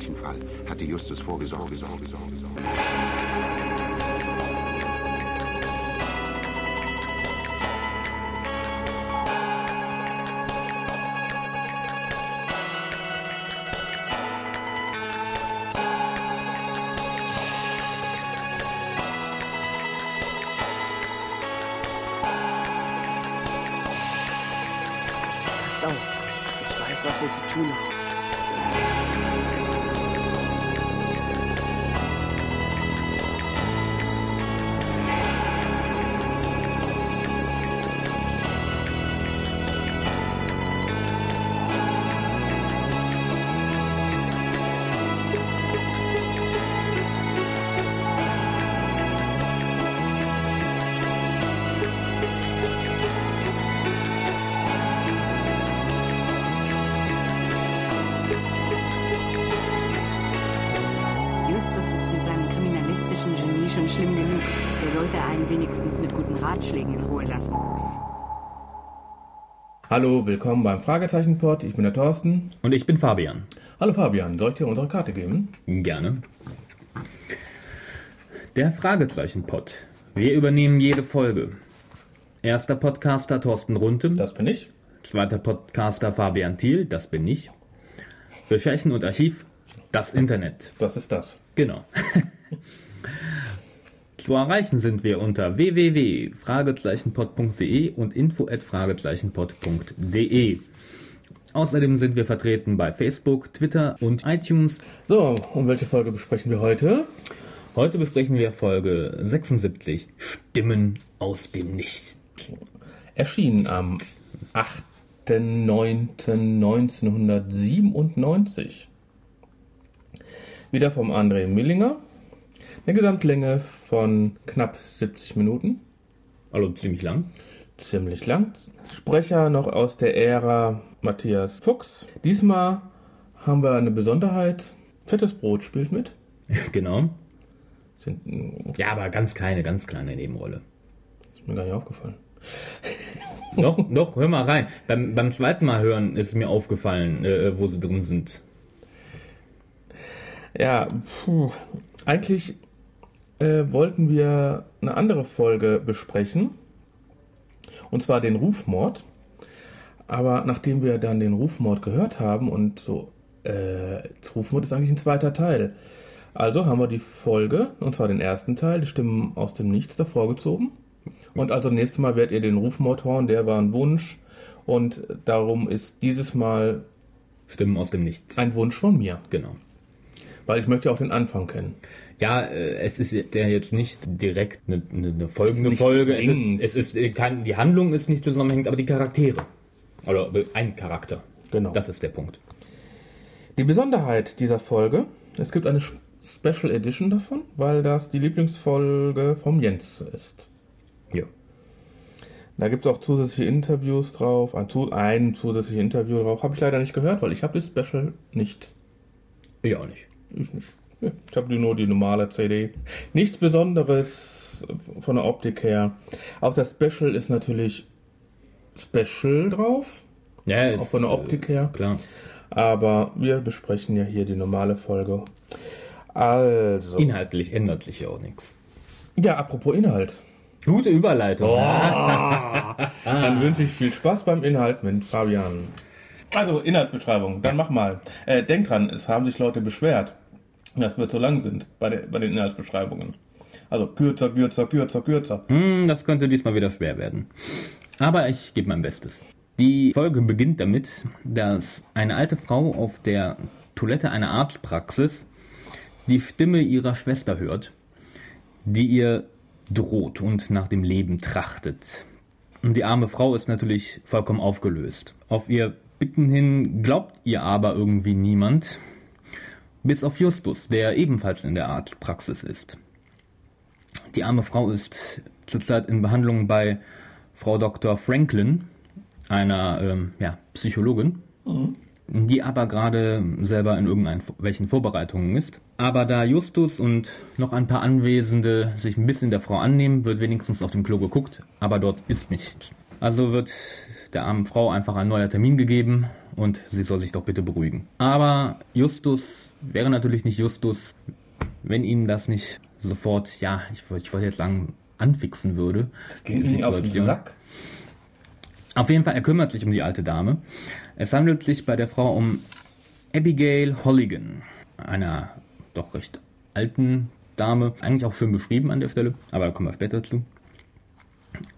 solchen Fall hatte Justus vorgesorgt. Sorge, Sorge, wenigstens mit guten Ratschlägen in Ruhe lassen. Hallo, willkommen beim Fragezeichenpod. Ich bin der Thorsten. Und ich bin Fabian. Hallo Fabian, soll ich dir unsere Karte geben? Gerne. Der Fragezeichen-Pod. Wir übernehmen jede Folge. Erster Podcaster Thorsten Runte. Das bin ich. Zweiter Podcaster Fabian Thiel. Das bin ich. Recherchen und Archiv. Das Internet. Das ist das. Genau. Zu erreichen sind wir unter www.fragezeichenpod.de und info@fragezeichenpod.de. Außerdem sind wir vertreten bei Facebook, Twitter und iTunes. So, und welche Folge besprechen wir heute? Heute besprechen wir Folge 76 Stimmen aus dem Nichts. Erschienen am 8.9.1997. Wieder vom André Millinger. Eine Gesamtlänge von knapp 70 Minuten. Also ziemlich lang. Ziemlich lang. Sprecher noch aus der Ära Matthias Fuchs. Diesmal haben wir eine Besonderheit. Fettes Brot spielt mit. genau. Sind, Ja, aber ganz kleine, ganz kleine Nebenrolle. ist mir gar nicht aufgefallen. doch, doch, hör mal rein. Beim, beim zweiten Mal hören ist mir aufgefallen, äh, wo sie drin sind. Ja, puh. eigentlich äh, wollten wir eine andere Folge besprechen. Und zwar den Rufmord. Aber nachdem wir dann den Rufmord gehört haben und so, äh, Rufmord ist eigentlich ein zweiter Teil. Also haben wir die Folge, und zwar den ersten Teil, die Stimmen aus dem Nichts davor gezogen. Und also nächstes Mal werdet ihr den Rufmord hören, der war ein Wunsch. Und darum ist dieses Mal Stimmen aus dem Nichts. ein Wunsch von mir. Genau. Weil ich möchte ja auch den Anfang kennen. Ja, äh, es ist ja jetzt nicht direkt eine, eine, folgende Folge. Es ist, es ist äh, kein, die Handlung ist nicht zusammenhängend, aber die Charaktere. Oder äh, ein Charakter. Genau. Das ist der Punkt. Die Besonderheit dieser Folge, es gibt eine Special Edition davon, weil das die Lieblingsfolge vom Jens ist. Ja. Da gibt es auch zusätzliche Interviews drauf, ein, ein zusätzliches Interview drauf. Habe ich leider nicht gehört, weil ich habe die Special nicht. Ich auch nicht. Ich nicht. Ich habe nur die normale CD. Nichts Besonderes von der Optik her. Auch das Special ist natürlich Special drauf, Ja, auch ist, von der Optik her. Äh, klar. Aber wir besprechen ja hier die normale Folge. Also. Inhaltlich ändert sich ja auch nichts. Ja, apropos Inhalt. Gute Überleitung. Dann wünsche ich viel Spaß beim Inhalt mit Fabian. Also, Inhaltsbeschreibung, dann mach mal. Äh, denk dran, es haben sich Leute beschwert, dass wir zu lang sind bei, der, bei den Inhaltsbeschreibungen. Also kürzer, kürzer, kürzer, kürzer. Hm, das könnte diesmal wieder schwer werden. Aber ich gebe mein Bestes. Die Folge beginnt damit, dass eine alte Frau auf der Toilette einer Arztpraxis die Stimme ihrer Schwester hört, die ihr droht und nach dem Leben trachtet. Und die arme Frau ist natürlich vollkommen aufgelöst. Auf ihr Bitten hin glaubt ihr aber irgendwie niemand, bis auf Justus, der ebenfalls in der Arztpraxis ist. Die arme Frau ist zurzeit in Behandlung bei Frau Dr. Franklin, einer ähm, ja, Psychologin, die aber gerade selber in irgendwelchen Vorbereitungen ist. Aber da Justus und noch ein paar Anwesende sich ein bisschen der Frau annehmen, wird wenigstens auf dem Klo geguckt, aber dort ist nichts. Also wird der armen Frau einfach ein neuer Termin gegeben und sie soll sich doch bitte beruhigen. Aber Justus wäre natürlich nicht Justus, wenn ihn das nicht sofort, ja, ich, ich wollte jetzt sagen, anfixen würde. Geht die nicht auf den Sack. Auf jeden Fall, er kümmert sich um die alte Dame. Es handelt sich bei der Frau um Abigail Holligan, einer doch recht alten Dame, eigentlich auch schön beschrieben an der Stelle, aber da kommen wir später zu.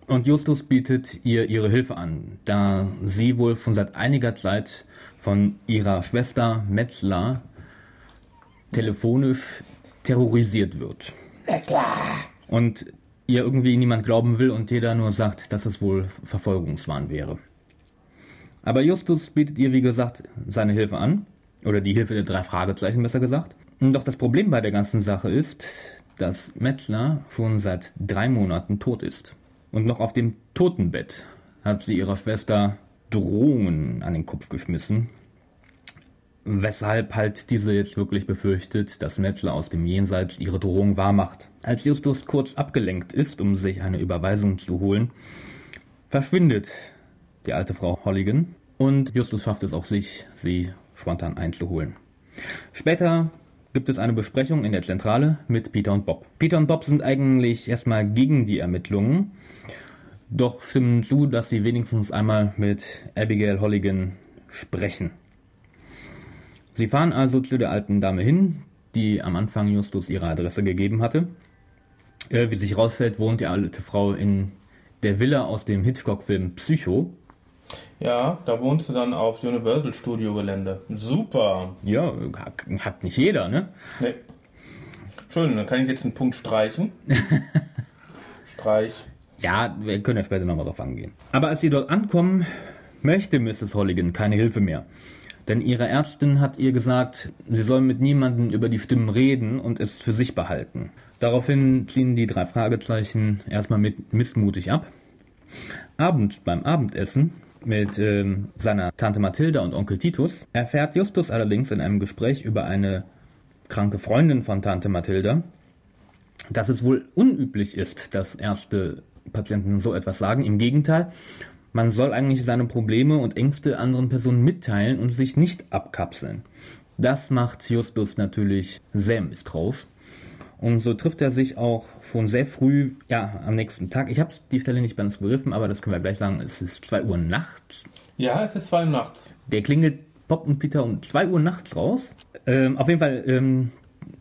Und Justus bietet ihr ihre Hilfe an, da sie wohl schon seit einiger Zeit von ihrer Schwester Metzler telefonisch terrorisiert wird. Und ihr irgendwie niemand glauben will und jeder nur sagt, dass es wohl Verfolgungswahn wäre. Aber Justus bietet ihr, wie gesagt, seine Hilfe an. Oder die Hilfe der drei Fragezeichen, besser gesagt. Doch das Problem bei der ganzen Sache ist, dass Metzler schon seit drei Monaten tot ist. Und noch auf dem Totenbett hat sie ihrer Schwester Drohungen an den Kopf geschmissen, weshalb halt diese jetzt wirklich befürchtet, dass Metzler aus dem Jenseits ihre Drohung wahrmacht. Als Justus kurz abgelenkt ist, um sich eine Überweisung zu holen, verschwindet die alte Frau Holligan und Justus schafft es auch sich, sie spontan einzuholen. Später gibt es eine Besprechung in der Zentrale mit Peter und Bob. Peter und Bob sind eigentlich erstmal gegen die Ermittlungen, doch stimmen zu, dass sie wenigstens einmal mit Abigail Holligan sprechen. Sie fahren also zu der alten Dame hin, die am Anfang Justus ihre Adresse gegeben hatte. Äh, wie sich herausstellt, wohnt die alte Frau in der Villa aus dem Hitchcock-Film Psycho. Ja, da wohnst du dann auf Universal Studio Gelände. Super. Ja, hat nicht jeder, ne? Nee. Schön, dann kann ich jetzt einen Punkt streichen. Streich. Ja, wir können ja später nochmal drauf angehen. Aber als sie dort ankommen, möchte Mrs. Holligan keine Hilfe mehr. Denn ihre Ärztin hat ihr gesagt, sie soll mit niemandem über die Stimmen reden und es für sich behalten. Daraufhin ziehen die drei Fragezeichen erstmal mit missmutig ab. Abends beim Abendessen mit ähm, seiner Tante Mathilda und Onkel Titus erfährt Justus allerdings in einem Gespräch über eine kranke Freundin von Tante Mathilda, dass es wohl unüblich ist, dass erste Patienten so etwas sagen. Im Gegenteil, man soll eigentlich seine Probleme und Ängste anderen Personen mitteilen und sich nicht abkapseln. Das macht Justus natürlich sehr misstrauisch. Und so trifft er sich auch schon sehr früh, ja, am nächsten Tag. Ich habe die Stelle nicht ganz begriffen, aber das können wir gleich sagen. Es ist 2 Uhr nachts. Ja, es ist 2 Uhr nachts. Der klingelt Bob und Peter um 2 Uhr nachts raus. Ähm, auf jeden Fall, ähm,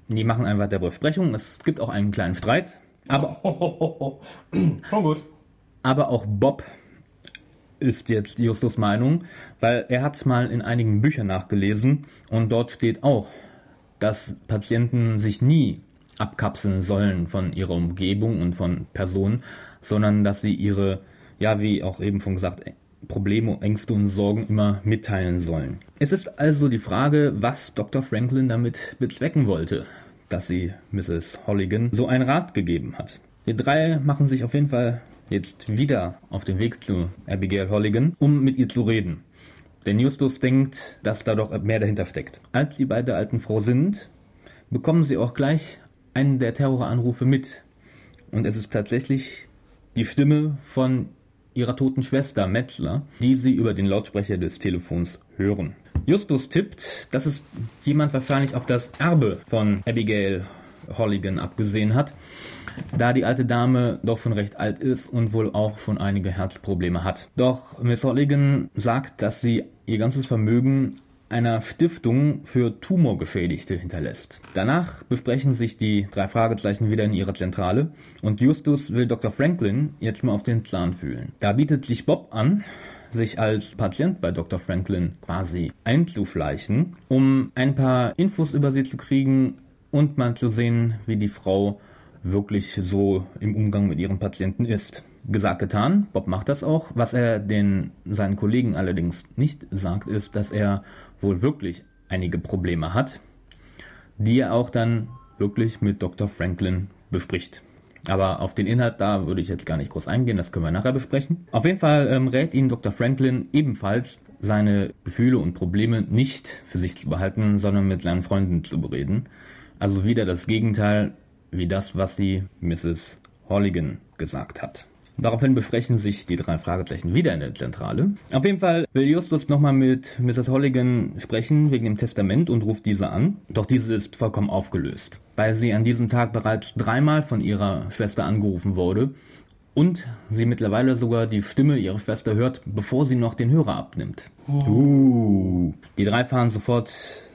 die machen einfach der Besprechung. Es gibt auch einen kleinen Streit. Aber, Schon gut. aber auch Bob ist jetzt Justus Meinung, weil er hat mal in einigen Büchern nachgelesen und dort steht auch, dass Patienten sich nie abkapseln sollen von ihrer Umgebung und von Personen, sondern dass sie ihre, ja, wie auch eben schon gesagt, Probleme, Ängste und Sorgen immer mitteilen sollen. Es ist also die Frage, was Dr. Franklin damit bezwecken wollte, dass sie Mrs. Holligan so einen Rat gegeben hat. Die drei machen sich auf jeden Fall jetzt wieder auf den Weg zu Abigail Holligan, um mit ihr zu reden. Denn Justus denkt, dass da doch mehr dahinter steckt. Als sie bei der alten Frau sind, bekommen sie auch gleich einen der Terroranrufe mit. Und es ist tatsächlich die Stimme von ihrer toten Schwester Metzler, die sie über den Lautsprecher des Telefons hören. Justus tippt, dass es jemand wahrscheinlich auf das Erbe von Abigail Holligan abgesehen hat, da die alte Dame doch schon recht alt ist und wohl auch schon einige Herzprobleme hat. Doch Miss Holligan sagt, dass sie ihr ganzes Vermögen einer Stiftung für Tumorgeschädigte hinterlässt. Danach besprechen sich die drei Fragezeichen wieder in ihrer Zentrale und Justus will Dr. Franklin jetzt mal auf den Zahn fühlen. Da bietet sich Bob an, sich als Patient bei Dr. Franklin quasi einzuschleichen, um ein paar Infos über sie zu kriegen und mal zu sehen, wie die Frau wirklich so im Umgang mit ihren Patienten ist. Gesagt, getan. Bob macht das auch. Was er den seinen Kollegen allerdings nicht sagt, ist, dass er wohl wirklich einige Probleme hat, die er auch dann wirklich mit Dr. Franklin bespricht. Aber auf den Inhalt da würde ich jetzt gar nicht groß eingehen, das können wir nachher besprechen. Auf jeden Fall ähm, rät ihn Dr. Franklin ebenfalls, seine Gefühle und Probleme nicht für sich zu behalten, sondern mit seinen Freunden zu bereden. Also wieder das Gegenteil wie das, was sie Mrs. Holligan gesagt hat. Daraufhin besprechen sich die drei Fragezeichen wieder in der Zentrale. Auf jeden Fall will Justus nochmal mit Mrs. Holligan sprechen wegen dem Testament und ruft diese an. Doch diese ist vollkommen aufgelöst, weil sie an diesem Tag bereits dreimal von ihrer Schwester angerufen wurde und sie mittlerweile sogar die Stimme ihrer Schwester hört, bevor sie noch den Hörer abnimmt. Uh. Die drei fahren sofort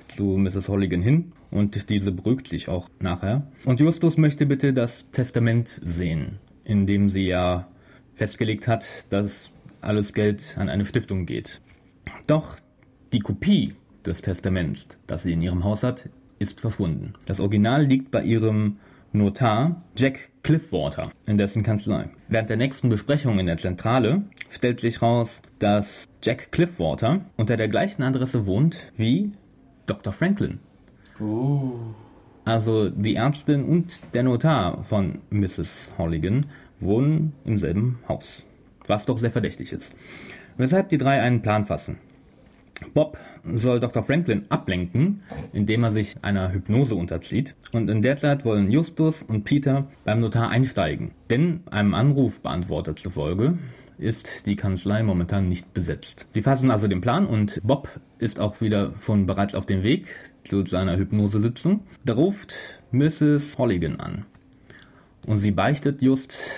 zu Mrs. Holligan hin und diese beruhigt sich auch nachher. Und Justus möchte bitte das Testament sehen, in dem sie ja festgelegt hat, dass alles Geld an eine Stiftung geht. Doch die Kopie des Testaments, das sie in ihrem Haus hat, ist verschwunden. Das Original liegt bei ihrem Notar Jack Cliffwater in dessen Kanzlei. Während der nächsten Besprechung in der Zentrale stellt sich raus, dass Jack Cliffwater unter der gleichen Adresse wohnt wie Dr. Franklin. Also die Ärztin und der Notar von Mrs. Holligan wohnen im selben Haus. Was doch sehr verdächtig ist. Weshalb die drei einen Plan fassen. Bob soll Dr. Franklin ablenken, indem er sich einer Hypnose unterzieht. Und in der Zeit wollen Justus und Peter beim Notar einsteigen. Denn einem Anrufbeantworter zufolge ist die Kanzlei momentan nicht besetzt. Sie fassen also den Plan und Bob ist auch wieder schon bereits auf dem Weg zu seiner Hypnosesitzung. Da ruft Mrs. Holligan an. Und sie beichtet just,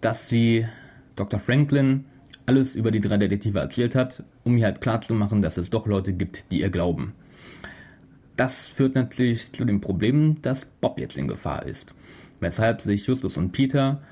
dass sie Dr. Franklin alles über die drei Detektive erzählt hat, um ihr halt klarzumachen, dass es doch Leute gibt, die ihr glauben. Das führt natürlich zu dem Problem, dass Bob jetzt in Gefahr ist. Weshalb sich Justus und Peter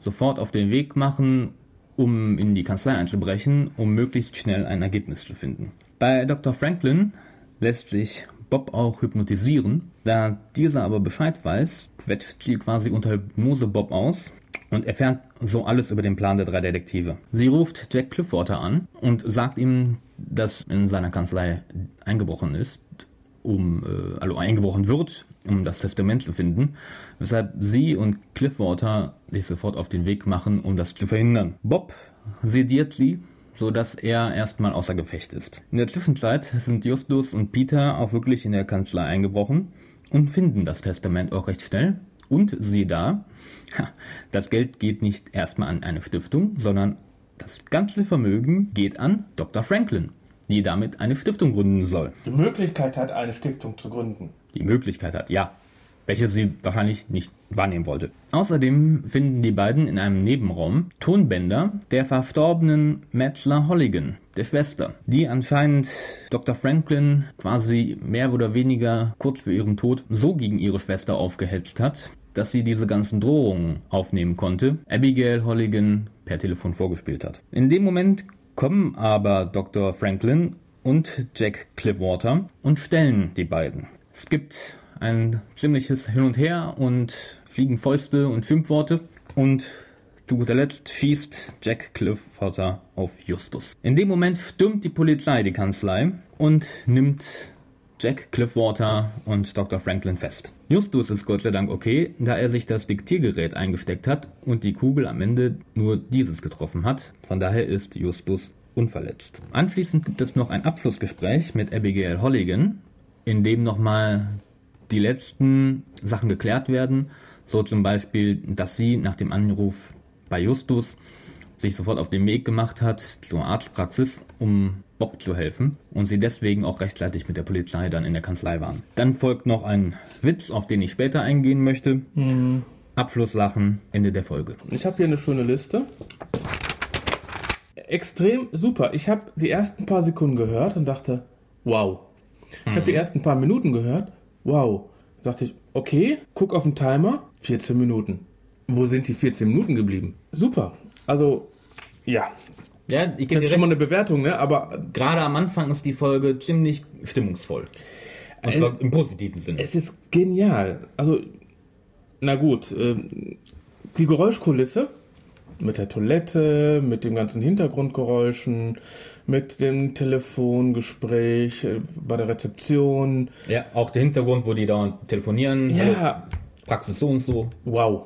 sofort auf den Weg machen, um in die Kanzlei einzubrechen, um möglichst schnell ein Ergebnis zu finden. Bei Dr. Franklin lässt sich Bob auch hypnotisieren. Da dieser aber Bescheid weiß, quetscht sie quasi unter Hypnose Bob aus und erfährt so alles über den Plan der drei Detektive. Sie ruft Jack Cliffwater an und sagt ihm, dass in seiner Kanzlei eingebrochen ist, um, äh, also eingebrochen wird, um das Testament zu finden, weshalb sie und Cliffwater sich sofort auf den Weg machen, um das zu verhindern. Bob sediert sie, so dass er erstmal außer Gefecht ist. In der Zwischenzeit sind Justus und Peter auch wirklich in der Kanzlei eingebrochen und finden das Testament auch recht schnell. Und sie da, das Geld geht nicht erstmal an eine Stiftung, sondern das ganze Vermögen geht an Dr. Franklin, die damit eine Stiftung gründen soll. Die Möglichkeit hat, eine Stiftung zu gründen. Die Möglichkeit hat, ja. Welche sie wahrscheinlich nicht wahrnehmen wollte. Außerdem finden die beiden in einem Nebenraum Tonbänder der verstorbenen Metzler Holligan, der Schwester, die anscheinend Dr. Franklin quasi mehr oder weniger kurz vor ihrem Tod so gegen ihre Schwester aufgehetzt hat, dass sie diese ganzen Drohungen aufnehmen konnte, Abigail Holligan per Telefon vorgespielt hat. In dem Moment kommen aber Dr. Franklin und Jack Cliffwater und stellen die beiden. Es gibt ein ziemliches Hin und Her und fliegen Fäuste und Schimpfworte und zu guter Letzt schießt Jack Cliffwater auf Justus. In dem Moment stürmt die Polizei die Kanzlei und nimmt Jack Cliffwater und Dr. Franklin fest. Justus ist Gott sei Dank okay, da er sich das Diktiergerät eingesteckt hat und die Kugel am Ende nur dieses getroffen hat. Von daher ist Justus unverletzt. Anschließend gibt es noch ein Abschlussgespräch mit Abigail Holligan, in dem nochmal die letzten Sachen geklärt werden. So zum Beispiel, dass sie nach dem Anruf bei Justus sich sofort auf den Weg gemacht hat zur Arztpraxis, um Bob zu helfen und sie deswegen auch rechtzeitig mit der Polizei dann in der Kanzlei waren. Dann folgt noch ein Witz, auf den ich später eingehen möchte. Mhm. Abschlusslachen, Ende der Folge. Ich habe hier eine schöne Liste. Extrem super. Ich habe die ersten paar Sekunden gehört und dachte, wow. Ich habe die ersten paar Minuten gehört, wow. Da dachte ich, okay, guck auf den Timer, 14 Minuten. Wo sind die 14 Minuten geblieben? Super. Also, ja. Ja, ich Das ist schon mal eine Bewertung, ne? Aber Gerade am Anfang ist die Folge ziemlich stimmungsvoll. Und zwar im positiven Sinne. es ist genial. Also, na gut, ähm, die Geräuschkulisse mit der Toilette, mit dem ganzen Hintergrundgeräuschen, mit dem Telefongespräch äh, bei der Rezeption. Ja, auch der Hintergrund, wo die da telefonieren. Hallo, Ja, Praxis so und so. wow.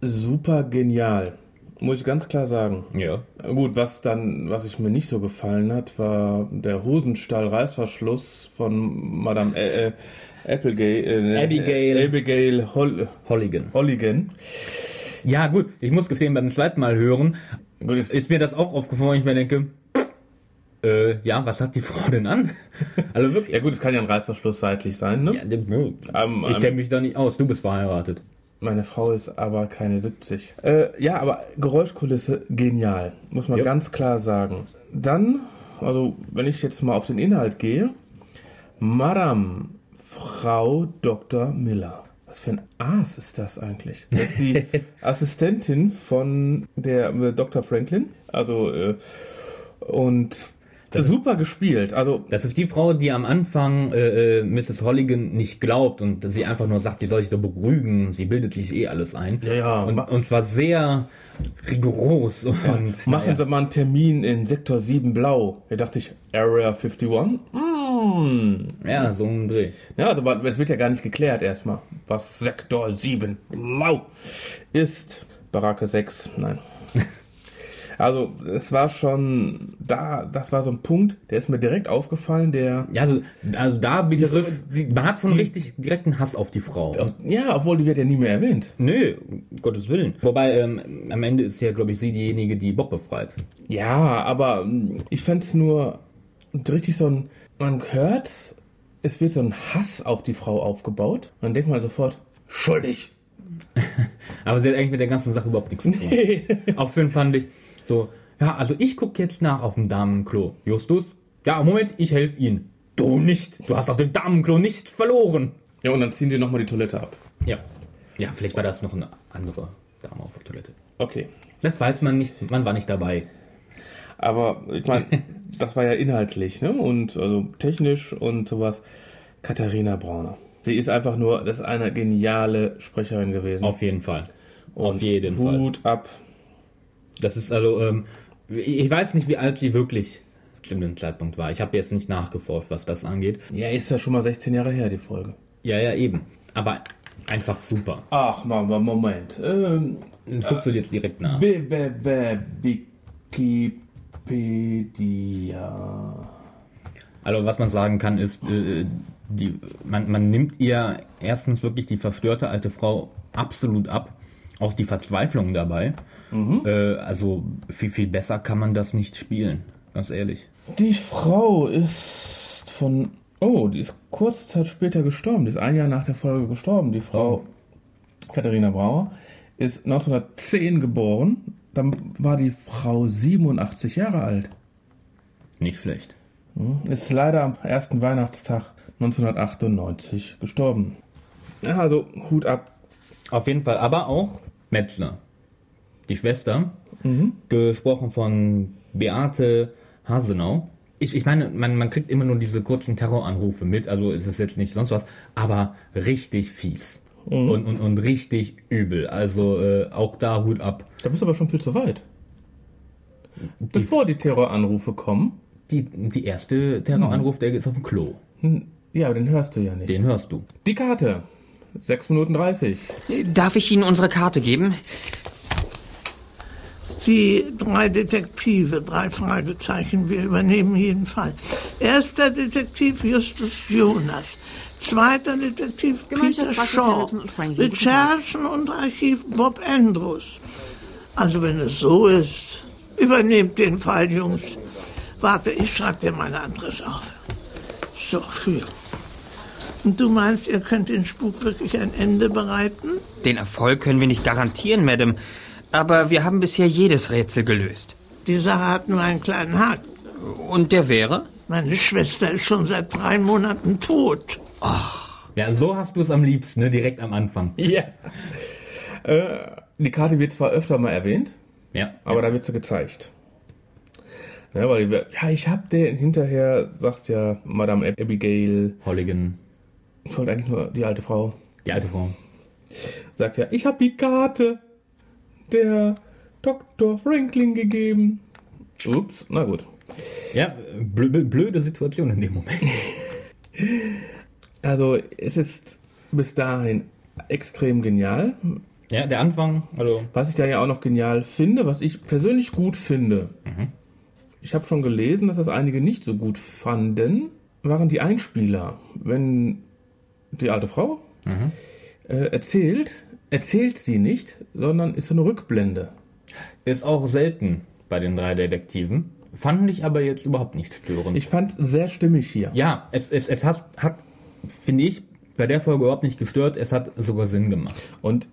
Super genial. Muss ich ganz klar sagen. Ja. Gut, was dann, was ich mir nicht so gefallen hat, war der Hosenstall-Reißverschluss von Madame äh, äh, Applegate, äh, Abigail. Abigail Hol Holligan. Holligan. Ja, gut, ich muss gestehen, beim zweiten Mal hören ist mir das auch aufgefallen, ich mir denke, äh, ja, was hat die Frau denn an? Also wirklich. Ja gut, es kann ja ein Reißverschluss seitlich sein, ne? Ja, Ähm, ich ähm, kenne mich da nicht aus, du bist verheiratet. Meine Frau ist aber keine 70. Äh, ja, aber Geräuschkulisse genial, muss man Ja. ganz klar sagen. Dann, also wenn ich jetzt mal auf den Inhalt gehe, Madame Frau Dr. Miller. Was für ein Aas ist das eigentlich? Das ist die Assistentin von der äh, Dr. Franklin. Also, äh, und super gespielt. Also, Das ist die Frau, die am Anfang äh, äh, Mrs. Holligan nicht glaubt und sie einfach nur sagt, sie soll sich doch beruhigen, sie bildet sich eh alles ein. Ja, ja. Und, und zwar sehr rigoros und Machen naja. Sie mal einen Termin in Sektor 7 Blau. Da dachte ich, Area 51? Mm. Ja, so ein Dreh. Ja, also aber es wird ja gar nicht geklärt erstmal, was Sektor 7 Blau ist. Baracke 6, nein. Also es war schon da, das war so ein Punkt, der ist mir direkt aufgefallen, der Ja, also, also da begriff, die- man hat schon richtig direkten Hass auf die Frau. ja, obwohl die wird ja nie mehr erwähnt. Nö, um Gottes Willen. Wobei, ähm, am Ende ist ja, glaube ich, sie diejenige, die Bob befreit. Ja, aber mm, ich fand es nur richtig so ein, man hört, es wird so ein Hass auf die Frau aufgebaut. Und dann denkt man sofort, schuldig. Aber sie hat eigentlich mit der ganzen Sache überhaupt nichts zu tun. Auch Finn fand ich so, ja, also ich gucke jetzt nach auf dem Damenklo. Justus? Ja, Moment, ich helfe Ihnen. Du nicht. Du hast auf dem Damenklo nichts verloren. Ja, und dann ziehen sie nochmal die Toilette ab. Ja. Ja, vielleicht war das noch eine andere Dame auf der Toilette. Okay. Das weiß man nicht, man war nicht dabei. Aber ich meine, das war ja inhaltlich, ne? Und also technisch und sowas. Katharina Brauner. Sie ist einfach nur, das ist eine geniale Sprecherin gewesen. Auf jeden Fall. Auf Und jeden Fall. Hut ab. Das ist also, ähm, ich weiß nicht, wie alt sie wirklich zu dem Zeitpunkt war. Ich habe jetzt nicht nachgeforscht, was das angeht. Ja, ist ja schon mal 16 Jahre her, die Folge. Ja, ja, eben. Aber einfach super. Ach, Moment. Ähm, Guckst du jetzt direkt nach. B, B, B, Wikipedia. Also was man sagen kann ist, äh, die, man, man nimmt ihr erstens wirklich die verstörte alte Frau absolut ab. Auch die Verzweiflung dabei. Äh, also viel, viel besser kann man das nicht spielen. Ganz ehrlich. Die Frau ist von. Oh, die ist kurze Zeit später gestorben. Die ist ein Jahr nach der Folge gestorben. Die Frau Katharina Brauer ist 1910 geboren. Dann war die Frau 87 Jahre alt. Nicht schlecht. Ist leider am ersten Weihnachtstag 1998 gestorben. Ja, also Hut ab. Auf jeden Fall. Aber auch Metzler. Die Schwester. Gesprochen von Beate Hasenau. Ich, ich meine, man, man kriegt immer nur diese kurzen Terroranrufe mit, also ist es jetzt nicht sonst was, aber richtig fies. Und, und, und richtig übel. Also äh, auch da Hut ab. Da bist du aber schon viel zu weit. Bevor die Terroranrufe kommen, Die, die erste Terroranruf, der ist auf dem Klo. ja, aber den hörst du ja nicht. Den hörst du. Die Karte. 6 Minuten 30. Darf ich Ihnen unsere Karte geben? Die drei Detektive, drei Fragezeichen, wir übernehmen jeden Fall. Erster Detektiv Justus Jonas. Zweiter Detektiv Peter Shaw. Und. Recherchen und Archiv Bob Andrews. Also wenn es so ist, übernehmt den Fall, Jungs. Warte, ich schreibe dir meine Adresse auf. So, hier. Und du meinst, ihr könnt den Spuk wirklich ein Ende bereiten? Den Erfolg können wir nicht garantieren, Madame. Aber wir haben bisher jedes Rätsel gelöst. Die Sache hat nur einen kleinen Haken. Und der wäre? Meine Schwester ist schon seit drei Monaten tot. Ja, so hast du es am liebsten, ne? direkt am Anfang. Ja. Äh, die Karte wird zwar öfter mal erwähnt, Ja, aber da wird sie gezeigt. Ja, weil die, ja, ich hab den hinterher, sagt ja Madame Abigail, Holligan, ich wollte eigentlich nur die alte Frau, die alte Frau. sagt ja, ich hab die Karte der Dr. Franklin gegeben. Ups, na gut. Ja, blö blö- blöde Situation in dem Moment. Also es ist bis dahin extrem genial. Ja, der Anfang, also Was ich da ja auch noch genial finde, was ich persönlich gut finde, ich habe schon gelesen, dass das einige nicht so gut fanden, waren die Einspieler. Wenn die alte Frau äh, erzählt, erzählt sie nicht, sondern ist so eine Rückblende. Ist auch selten bei den drei Detektiven. Fand ich aber jetzt überhaupt nicht störend. Ich fand es sehr stimmig hier. ja, es, es, es hat, hat, finde ich, bei der Folge überhaupt nicht gestört. Es hat sogar Sinn gemacht. Und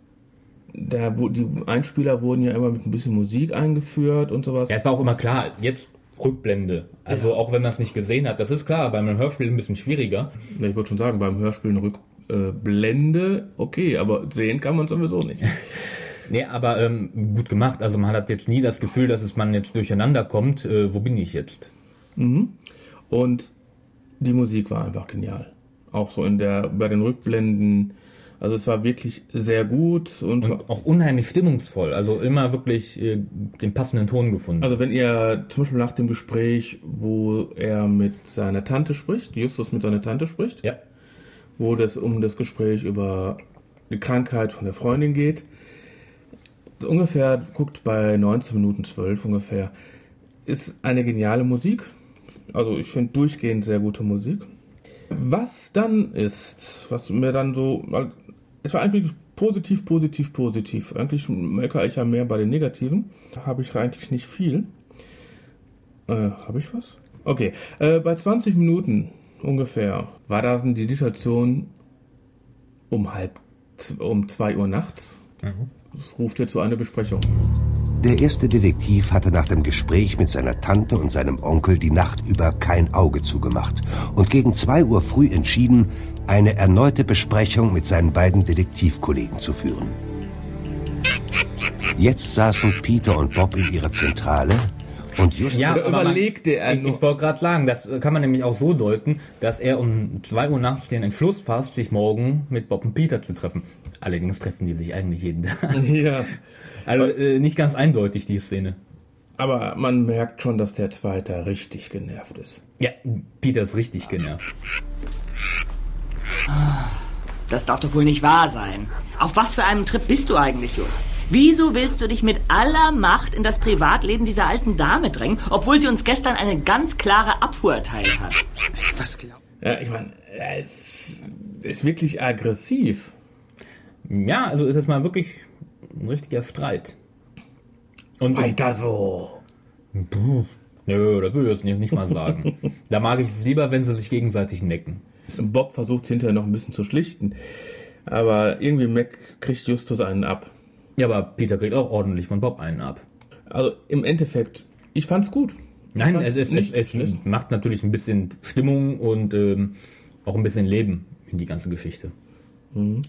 da, wo die Einspieler wurden ja immer mit ein bisschen Musik eingeführt und sowas. Ja, es war auch immer klar, jetzt Rückblende. Also auch wenn man es nicht gesehen hat, das ist klar, bei einem Hörspiel ein bisschen schwieriger. Ja, ich würde schon sagen, beim Hörspiel eine Rückblende, okay, aber sehen kann man sowieso nicht. Nee, aber ähm, gut gemacht. Also man hat jetzt nie das Gefühl, dass es man jetzt durcheinander kommt. Äh, wo bin ich jetzt? Und die Musik war einfach genial. Auch so in der, bei den Rückblenden. Also es war wirklich sehr gut und, Und auch unheimlich stimmungsvoll. Also immer wirklich äh, den passenden Ton gefunden. also wenn ihr zum Beispiel nach dem Gespräch, wo er mit seiner Tante spricht, Justus mit seiner Tante spricht, ja. wo das um das Gespräch über die Krankheit von der Freundin geht. Ungefähr, guckt bei 19 Minuten 12 ungefähr, ist eine geniale Musik. Also ich finde durchgehend sehr gute Musik. Was dann ist, was mir dann so, es war eigentlich positiv, positiv, positiv. Eigentlich meckere ich ja mehr bei den Negativen. Da habe ich eigentlich nicht viel. Äh, habe ich was? Okay, äh, bei 20 Minuten ungefähr war das die Situation um halb, um 2 Uhr nachts. Das ruft hier zu einer Besprechung. Der erste Detektiv hatte nach dem Gespräch mit seiner Tante und seinem Onkel die Nacht über kein Auge zugemacht und gegen zwei Uhr früh entschieden, eine erneute Besprechung mit seinen beiden Detektivkollegen zu führen. Jetzt saßen Peter und Bob in ihrer Zentrale und just Ja, Oder aber überlegte er ich, ich wollte gerade sagen, das kann man nämlich auch so deuten, dass er um 2 Uhr nachts den Entschluss fasst, sich morgen mit Bob und Peter zu treffen. Allerdings treffen die sich eigentlich jeden Tag. Ja. Also äh, nicht ganz eindeutig, die Szene. Aber man merkt schon, dass der Zweite richtig genervt ist. Ja, Peter ist richtig genervt. Das darf doch wohl nicht wahr sein. Auf was für einem Trip bist du eigentlich, Just? Wieso willst du dich mit aller Macht in das Privatleben dieser alten Dame drängen, obwohl sie uns gestern eine ganz klare Abfuhr erteilt hat? Was glaubst Ja, ich meine, er ist, er ist wirklich aggressiv. Ja, also ist es mal wirklich ein richtiger Streit. Und Weiter so. Nö, das will ich jetzt nicht, nicht mal sagen. da mag ich es lieber, wenn sie sich gegenseitig necken. Bob versucht hinterher noch ein bisschen zu schlichten. Aber irgendwie Mac kriegt Justus einen ab. Ja, aber Peter kriegt auch ordentlich von Bob einen ab. Also im Endeffekt, ich fand's gut. Nein, fand es, es, es, nicht es schlecht. macht natürlich ein bisschen Stimmung und ähm, auch ein bisschen Leben in die ganze Geschichte. Ein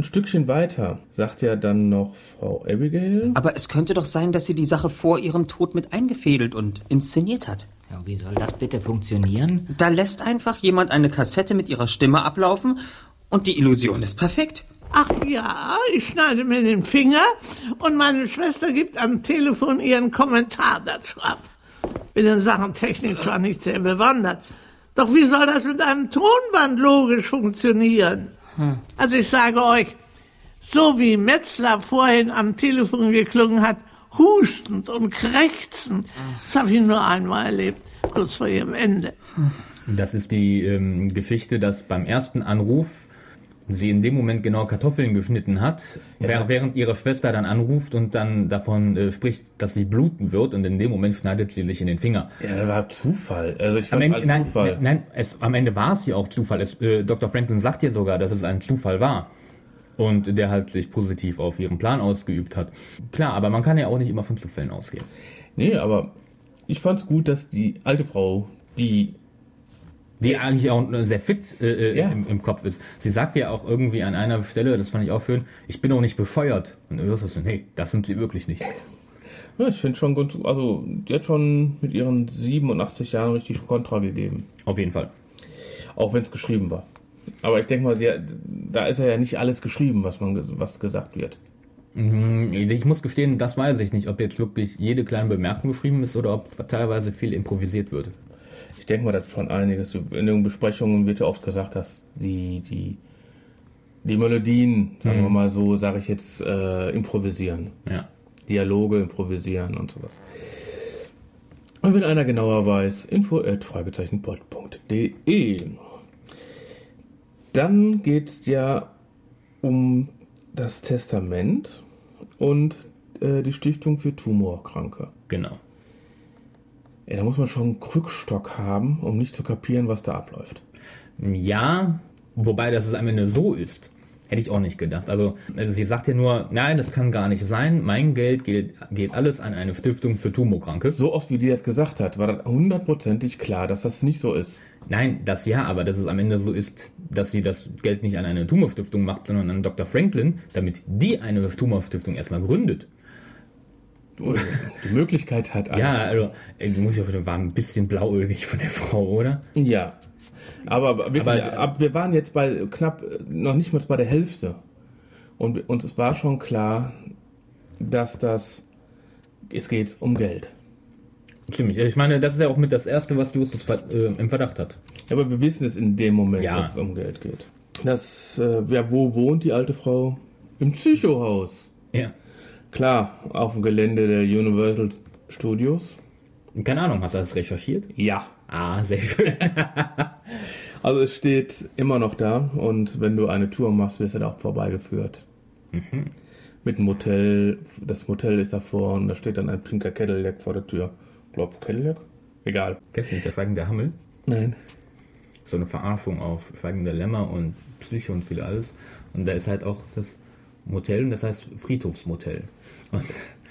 Stückchen weiter sagt ja dann noch Frau Abigail. Aber es könnte doch sein, dass sie die Sache vor ihrem Tod mit eingefädelt und inszeniert hat. Ja, wie soll das bitte funktionieren? Da lässt einfach jemand eine Kassette mit ihrer Stimme ablaufen und die Illusion ist perfekt. Ach ja, ich schneide mir den Finger und meine Schwester gibt am Telefon ihren Kommentar dazu ab. Bin in Sachen Technik zwar nicht sehr bewandert, doch wie soll das mit einem Tonband logisch funktionieren? Also ich sage euch, so wie Metzler vorhin am Telefon geklungen hat, hustend und krächzend, das habe ich nur einmal erlebt, kurz vor ihrem Ende. Das ist die ähm, Geschichte, dass beim ersten Anruf sie in dem Moment genau Kartoffeln geschnitten hat, wer- während ihre Schwester dann anruft und dann davon äh, spricht, dass sie bluten wird und in dem Moment schneidet sie sich in den Finger. Ja, das war Zufall. Also ich Am Ende, als nein, Zufall. nein, nein es, am Ende war es ja auch Zufall. Es, äh, Dr. Franklin sagt ja sogar, dass es ein Zufall war. Und der halt sich positiv auf ihren Plan ausgeübt hat. Klar, aber man kann ja auch nicht immer von Zufällen ausgehen. Nee, aber ich fand's gut, dass die alte Frau, die Die eigentlich auch sehr fit äh, äh, Ja. im, im Kopf ist. Sie sagt ja auch irgendwie an einer Stelle, das fand ich auch schön, ich bin auch nicht bescheuert. Und du hörst so, nee, das sind sie wirklich nicht. Ja, ich finde schon gut, also die hat schon mit ihren 87 Jahren richtig Kontra gegeben. Auf jeden Fall. Auch wenn es geschrieben war. Aber ich denke mal, hat- da ist ja nicht alles geschrieben, was man was gesagt wird. Ich muss gestehen, das weiß ich nicht, ob jetzt wirklich jede kleine Bemerkung geschrieben ist oder ob teilweise viel improvisiert wird. Ich denke mal, das ist schon einiges. In den Besprechungen wird ja oft gesagt, dass die, die, die Melodien, sagen wir mal so, sage ich jetzt, äh, improvisieren. Ja. Dialoge improvisieren und sowas. Und wenn einer genauer weiß, info at fragezeichenpod.de. Dann geht es ja um das Testament und äh, die Stiftung für Tumorkranke. Genau. Ja, da muss man schon einen Krückstock haben, um nicht zu kapieren, was da abläuft. Ja, wobei dass es am Ende so ist, hätte ich auch nicht gedacht. Also, also sie sagt ja nur, nein, das kann gar nicht sein. Mein Geld geht, geht alles an eine Stiftung für Tumorkranke. So oft, wie die das gesagt hat, war das hundertprozentig klar, dass das nicht so ist. Nein, das ja, aber dass es am Ende so ist, dass sie das Geld nicht an eine Tumorstiftung macht, sondern an Dr. Franklin, damit die eine Tumorstiftung erstmal gründet. Oder die Möglichkeit hat. Ja, also, du musst ja, war ein bisschen blauäugig von der Frau, oder? Ja. Aber wirklich, Aber- ab, wir waren jetzt bei knapp, noch nicht mal bei der Hälfte. Und uns es war schon klar, dass das, es geht um Geld. Ziemlich. Ich meine, das ist ja auch mit das Erste, was Justus äh, im Verdacht hat. Aber wir wissen es in dem Moment, Ja. dass es um Geld geht. Das, äh, wer, wo wohnt die alte Frau? Im Psychohaus. Ja. Klar, auf dem Gelände der Universal Studios. Keine Ahnung, hast du das recherchiert? Ja. Ah, sehr schön. Also es steht immer noch da und wenn du eine Tour machst, wirst du da auch vorbeigeführt. Mit einem Motel, das Motel ist davor und da steht dann ein pinker Cadillac vor der Tür. Glaub Cadillac? Egal. Kennst du nicht das Schweigende Hammel? Nein. So eine Verarschung auf Schweigende Lämmer und Psycho und viel alles. Und da ist halt auch das Motel und das heißt Friedhofsmotel. Und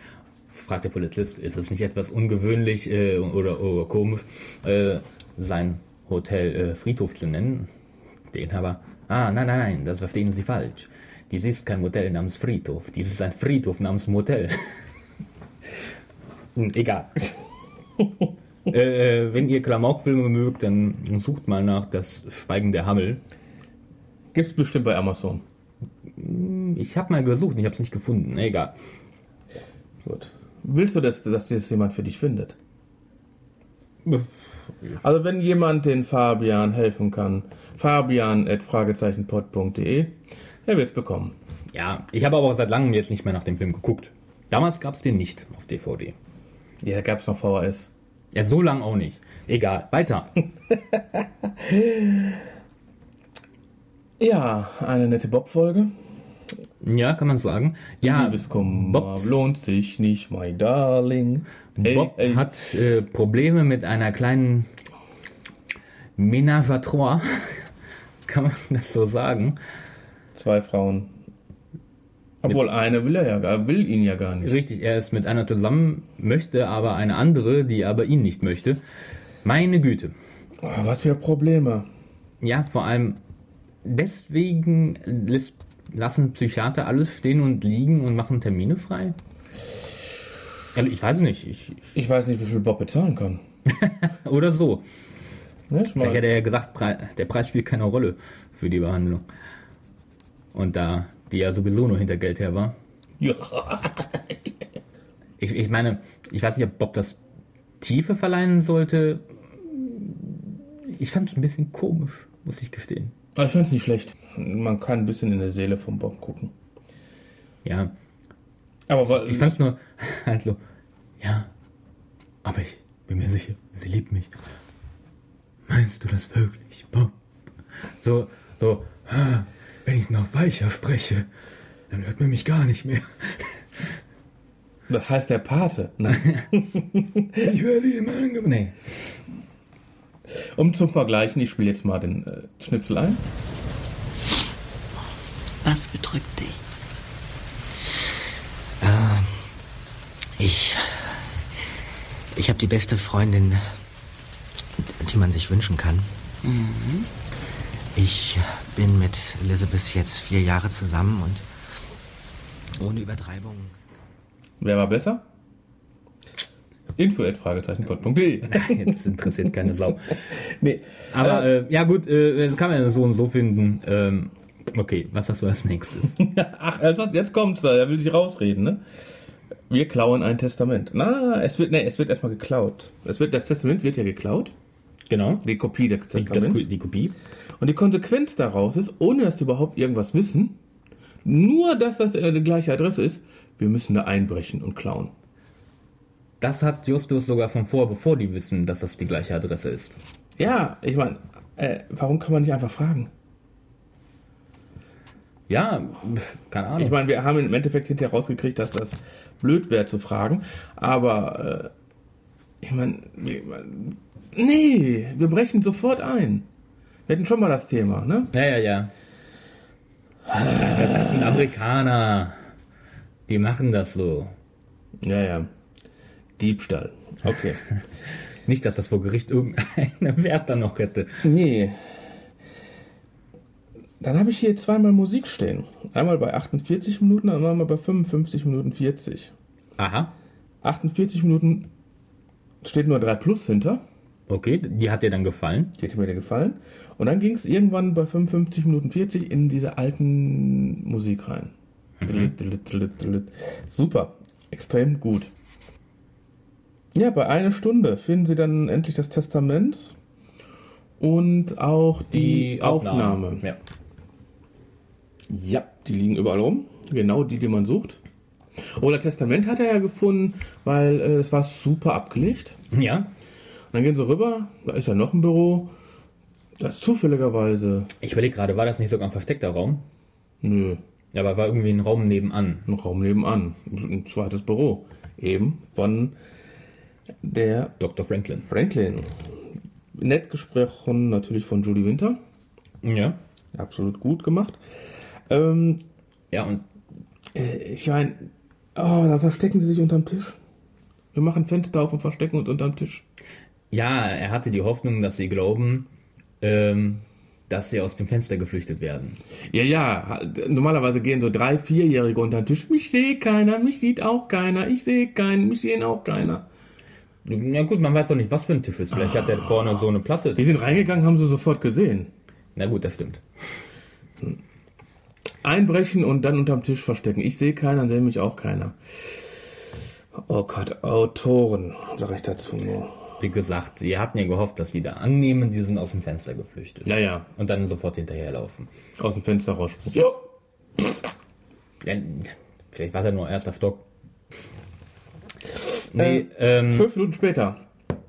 fragt der Polizist, ist es nicht etwas ungewöhnlich äh, oder, oder komisch, äh, sein Hotel äh, Friedhof zu nennen? Der Inhaber, ah, nein, nein, nein, das verstehen Sie falsch. Dies ist kein Motel namens Friedhof, dies ist ein Friedhof namens Motel. Hm, Egal. äh, wenn ihr Klamaukfilme mögt, dann sucht mal nach das Schweigen der Hammel. Gibt's bestimmt bei Amazon. Ich habe mal gesucht, ich habe es nicht gefunden. Egal. Gut. Willst du, dass, dass das jemand für dich findet? Also wenn jemand den Fabian helfen kann, fabian.fragezeichenpod.de, er wird's bekommen. Ja, ich habe aber auch seit langem jetzt nicht mehr nach dem Film geguckt. Damals gab es den nicht auf DVD. Ja, da gab's noch VHS. Ja, so lang auch nicht. Egal, weiter. Ja, eine nette Bob-Folge. Ja, kann man sagen. Ja, Liebeskummer Bobs- lohnt sich nicht, my darling. Hey, Bob hey. hat äh, Probleme mit einer kleinen Ménage à trois. kann man das so sagen? Zwei Frauen. Obwohl eine will er ja gar, will ihn ja gar nicht. Richtig, er ist mit einer zusammen, möchte aber eine andere, die aber ihn nicht möchte. Meine Güte. Oh, was für Probleme. Ja, vor allem deswegen lässt, lassen Psychiater alles stehen und liegen und machen Termine frei. Also ich weiß nicht, ich, Ich weiß nicht, wie viel Bob bezahlen kann. oder so. Ne, ich Ich mein, hätte ja gesagt, der Preis spielt keine Rolle für die Behandlung. Und da die ja sowieso nur hinter Geld her war. ja. Ich, ich meine, ich weiß nicht, ob Bob das Tiefe verleihen sollte. Ich fand es ein bisschen komisch, muss ich gestehen. Aber ich fand's nicht schlecht. Man kann ein bisschen in der Seele vom Bob gucken. Ja, Aber ich fand es nur halt so, ja, aber ich bin mir sicher, sie liebt mich. Meinst du das wirklich, Bob? So, so, wenn ich noch weicher spreche, dann hört man mich gar nicht mehr. das heißt der Pate. Nein. Ich höre die immer ange... Nee. Um zum Vergleichen, ich spiele jetzt mal den äh, Schnipsel ein. Was bedrückt dich? Ich. Ich habe die beste Freundin, die man sich wünschen kann. Ich bin mit Elizabeth jetzt vier Jahre zusammen und ohne Übertreibung. Wer war besser? Info fragezeichenpod.de. Jetzt interessiert keine Sau. nee, Aber äh, ja gut, äh, das kann man ja so und so finden. Ähm, okay, was hast du als nächstes? Ach, jetzt kommt's da, er will dich rausreden, ne? Wir klauen ein Testament. Na, es wird, nee, es wird erstmal geklaut. Es wird, das Testament wird ja geklaut. genau. Die Kopie des Die, Testaments. das, die Kopie. Und die Konsequenz daraus ist, ohne dass die überhaupt irgendwas wissen, nur dass das äh, die gleiche Adresse ist, wir müssen da einbrechen und klauen. Das hat Justus sogar schon vor, bevor die wissen, dass das die gleiche Adresse ist. Ja, ich meine, äh, warum kann man nicht einfach fragen? Ja, keine Ahnung. Ich meine, wir haben im Endeffekt hinterher rausgekriegt, dass das blöd wäre zu fragen, aber äh, ich meine, nee, wir brechen sofort ein. Wir hatten schon mal das Thema, ne? ja, ja, ja. ja. Das sind Amerikaner. Die machen das so. Ja, ja. Diebstahl. Okay. Nicht, dass das vor Gericht irgendeinen Wert dann noch hätte. nee. Dann habe ich hier zweimal Musik stehen. Einmal bei 48 Minuten, einmal bei 55 Minuten 40. Aha. 48 Minuten steht nur 3 Plus hinter. Okay, die hat dir dann gefallen. Die hätte mir gefallen. Und dann ging es irgendwann bei 55 Minuten 40 in diese alten Musik rein. Drillit. Super. Extrem gut. Ja, bei einer Stunde finden Sie dann endlich das Testament und auch die, Aufnahme. Ja. Ja, die liegen überall rum. Genau die, die man sucht. Oder Testament hat er ja gefunden, weil äh, es war super abgelegt. Ja. Und dann gehen sie rüber, da ist ja noch ein Büro. Da ist zufälligerweise. Ich überlege gerade, war das nicht sogar ein versteckter Raum? Nö, Ja, aber war irgendwie ein Raum nebenan. ein Raum nebenan. Ein zweites Büro. Eben von der Dr. Franklin. Franklin. Nett gesprochen natürlich von Judy Winter. Ja. Absolut gut gemacht. Ähm, Ja, und äh, ich meine, oh, dann verstecken sie sich unterm Tisch. Wir machen Fenster auf und verstecken uns unterm Tisch. ja, er hatte die Hoffnung, dass sie glauben, ähm, dass sie aus dem Fenster geflüchtet werden. Ja, ja, normalerweise gehen so drei, vierjährige unter den Tisch. Mich sehe keiner, mich sieht auch keiner, ich sehe keinen, mich sehen auch keiner. Ja gut, man weiß doch nicht, was für ein Tisch ist. Vielleicht hat er vorne so eine Platte. Die sind reingegangen, haben sie sofort gesehen. Na gut, das stimmt. Einbrechen und dann unterm Tisch verstecken. Ich sehe keinen, dann sehe mich auch keiner. Oh Gott, Autoren, sage ich dazu nur. Wie gesagt, sie hatten ja gehofft, dass die da annehmen, die sind aus dem Fenster geflüchtet. Ja, ja, Und dann sofort hinterherlaufen. aus dem Fenster rausspucken. Ja. Ja, vielleicht war es ja nur erster Stock. Nee, Äh, ähm, Fünf Minuten später,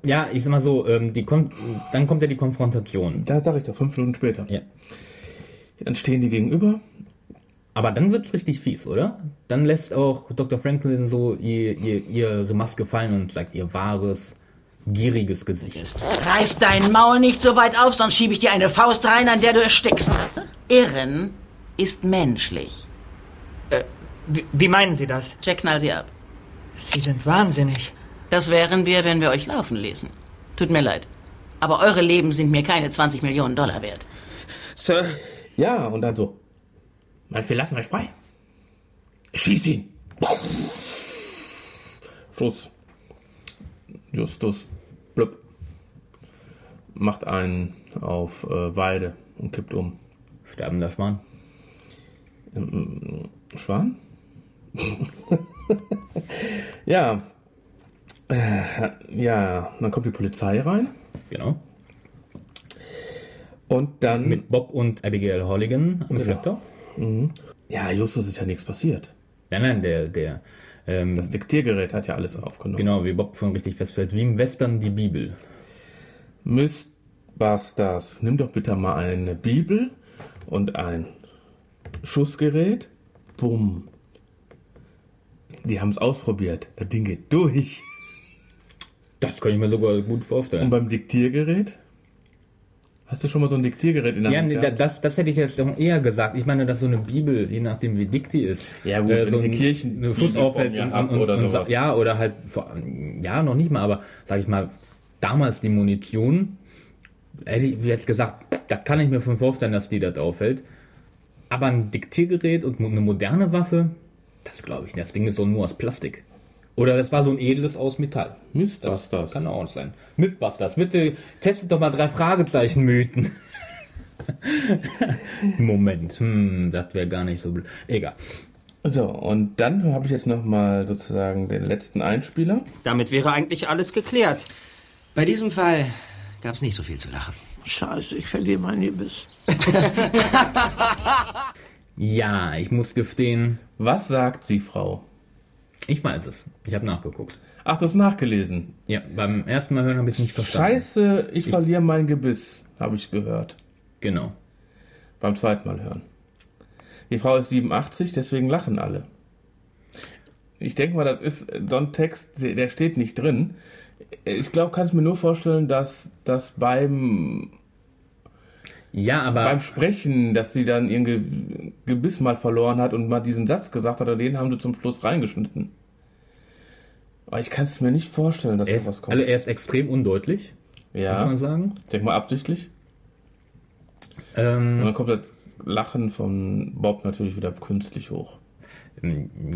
ja, ich sag mal so, ähm, die kommt, dann kommt ja die Konfrontation. da sage ich doch, fünf Minuten später. Ja. Dann stehen die gegenüber. Aber dann wird's richtig fies, oder? Dann lässt auch Dr. Franklin so ihr, ihr, ihre Maske fallen und sagt ihr wahres, gieriges Gesicht. Reiß dein Maul nicht so weit auf, sonst schiebe ich dir eine Faust rein, an der du erstickst. Irren ist menschlich. Wie, wie meinen Sie das? Jack, knall sie ab. Sie sind wahnsinnig. Das wären wir, wenn wir euch laufen ließen. Tut mir leid. Aber eure Leben sind mir keine 20 Millionen Dollar wert. Sir, Ja, und dann so. Meinst wir lassen euch frei? Schieß ihn! Schuss. Justus. Blub. Macht einen auf äh, Weide und kippt um. Sterbender Schwan. Schwan? ja. Äh, ja, dann kommt die Polizei rein Genau. und dann. Mit Bob und Abigail Holligan am Schlepptau. ja, Justus ist ja nichts passiert. Nein, nein, der, der, ähm, Das Diktiergerät hat ja alles aufgenommen. genau, wie Bob schon richtig feststellt, wie im Western die Bibel. Mistbusters, nimm doch bitte mal eine Bibel und ein Schussgerät. Bumm. Die haben es ausprobiert. Das Ding geht durch. Das kann ich mir sogar gut Und vorstellen. beim Diktiergerät? Hast du schon mal so ein Diktiergerät in der Ja, Hand da- gehabt? das, das hätte ich jetzt doch eher gesagt. Ich meine, dass so eine Bibel, je nachdem wie dick die ist, Ja, gut, äh, so eine ein- Kirchen- eine auffällt mir und, und, oder und, sowas. ja, oder halt, ja, noch nicht mal, aber sag ich mal, damals die Munition, hätte ich jetzt gesagt, das kann ich mir schon vorstellen, dass die das auffällt. Aber ein Diktiergerät und eine moderne Waffe, das glaube ich nicht. Das Ding ist so nur aus Plastik. Oder das war so ein edles aus Metall. Mistbusters. Kann auch sein. Mythbusters. Bitte testet doch mal drei Fragezeichen-Mythen. Moment, hm, das wäre gar nicht so blöd. Egal. So, und dann habe ich jetzt nochmal sozusagen den letzten Einspieler. damit wäre eigentlich alles geklärt. Bei diesem Fall gab es nicht so viel zu lachen. Scheiße, ich verliere mein Gebiss. Ja, ich muss gestehen, Was sagt sie, Frau? Ich weiß es. Ich habe nachgeguckt. Ach, du hast nachgelesen. Ja, beim ersten Mal hören habe ich es nicht verstanden. Scheiße, ich verliere mein Gebiss, habe ich gehört. Genau. Beim zweiten Mal hören. Die Frau ist 87, deswegen lachen alle. Ich denke mal, das ist Don Text, der der steht nicht drin. Ich glaube, kann es mir nur vorstellen, dass das beim Ja, aber beim Sprechen, dass sie dann ihr Ge Gebiss mal verloren hat und mal diesen Satz gesagt hat, und den haben sie zum Schluss reingeschnitten. Aber ich kann es mir nicht vorstellen, dass er da ist, was kommt. also er ist extrem undeutlich, muss ja, man sagen. ich denke mal absichtlich. Und Ähm, dann kommt das Lachen von Bob natürlich wieder künstlich hoch.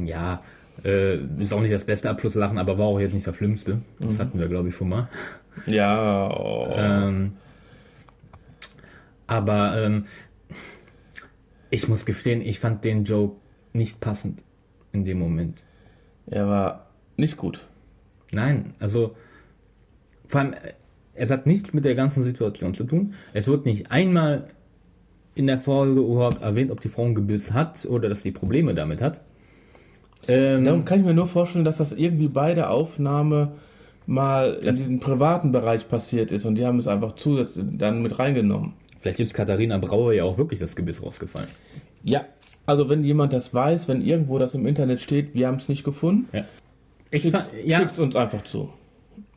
ja, äh, ist auch nicht das beste Abschlusslachen, aber war auch jetzt nicht das Schlimmste. Das hatten wir, glaube ich, schon mal. Ja, oh. Ähm, aber ähm, ich muss gestehen, ich fand den Joke nicht passend in dem Moment. er war nicht gut. Nein, also vor allem, es hat nichts mit der ganzen Situation zu tun. Es wird nicht einmal in der Folge überhaupt erwähnt, ob die Frau ein Gebiss hat oder dass die Probleme damit hat. Ähm, Darum kann ich mir nur vorstellen, dass das irgendwie bei der Aufnahme mal in diesem privaten Bereich passiert ist und die haben es einfach zusätzlich dann mit reingenommen. Vielleicht ist Katharina Brauer ja auch wirklich das Gebiss rausgefallen. Ja, also wenn jemand das weiß, wenn irgendwo das im Internet steht, wir haben es nicht gefunden, Ja. Fa- ja, schickt's uns einfach zu.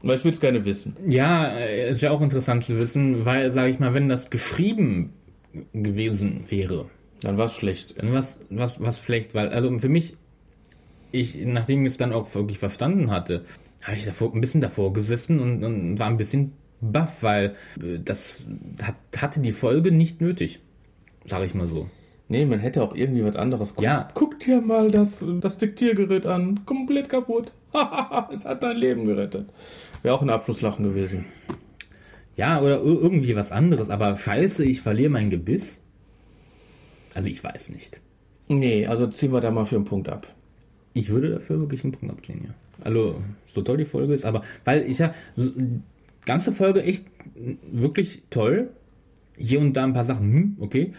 Weil ich würde es gerne wissen. Ja, äh, ist ja auch interessant zu wissen, weil, sage ich mal, wenn das geschrieben gewesen wäre, Dann war es schlecht. dann was, was, was schlecht, weil, also für mich, ich, nachdem ich es dann auch wirklich verstanden hatte, habe ich davor, ein bisschen davor gesessen und, und war ein bisschen baff, weil äh, das hat, hatte die Folge nicht nötig, sage ich mal so. Nee, man hätte auch irgendwie was anderes. Guck, Ja. Guck dir mal das, das Diktiergerät an. Komplett kaputt. es hat dein Leben gerettet. Wäre auch ein Abschlusslachen gewesen. Ja, oder ir- irgendwie was anderes, aber scheiße, ich verliere mein Gebiss. Also ich weiß nicht. Nee, also ziehen wir da mal für einen Punkt ab. Ich würde dafür wirklich einen Punkt abziehen, ja. Also, so toll die Folge ist, aber weil ich ja, ganze Folge echt wirklich toll. Hier und da ein paar Sachen, hm, okay.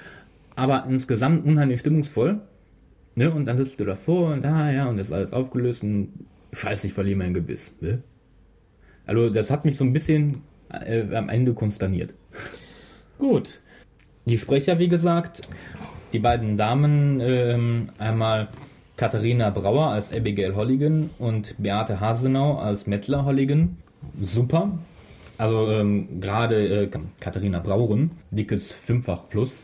Aber insgesamt unheimlich stimmungsvoll. Ne? Und dann sitzt du davor und da, ja, und ist alles aufgelöst und scheiße, ich verliere mein Gebiss. Ne? Also, das hat mich so ein bisschen äh, am Ende konsterniert. Gut. Die Sprecher, wie gesagt, die beiden Damen, ähm, einmal Katharina Brauer als Abigail Holligan und Beate Hasenau als Metzler Holligan. Super. Also ähm, gerade äh, Katharina Brauren, dickes Fünffach plus,